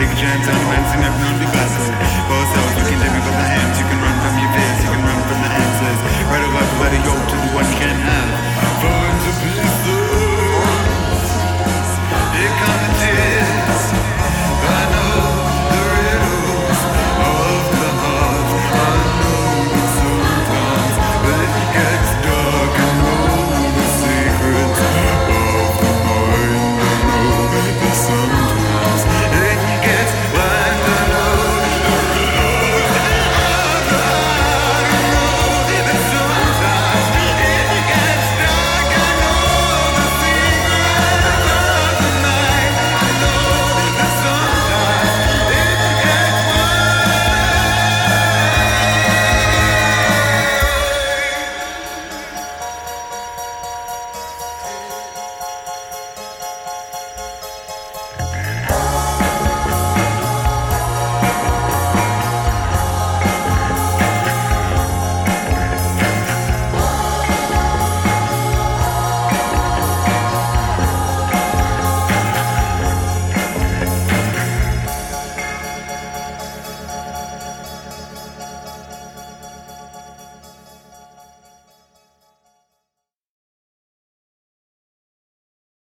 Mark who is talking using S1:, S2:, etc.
S1: Take a chance on fancy, never known Picasso. Both I was looking at me with a hand.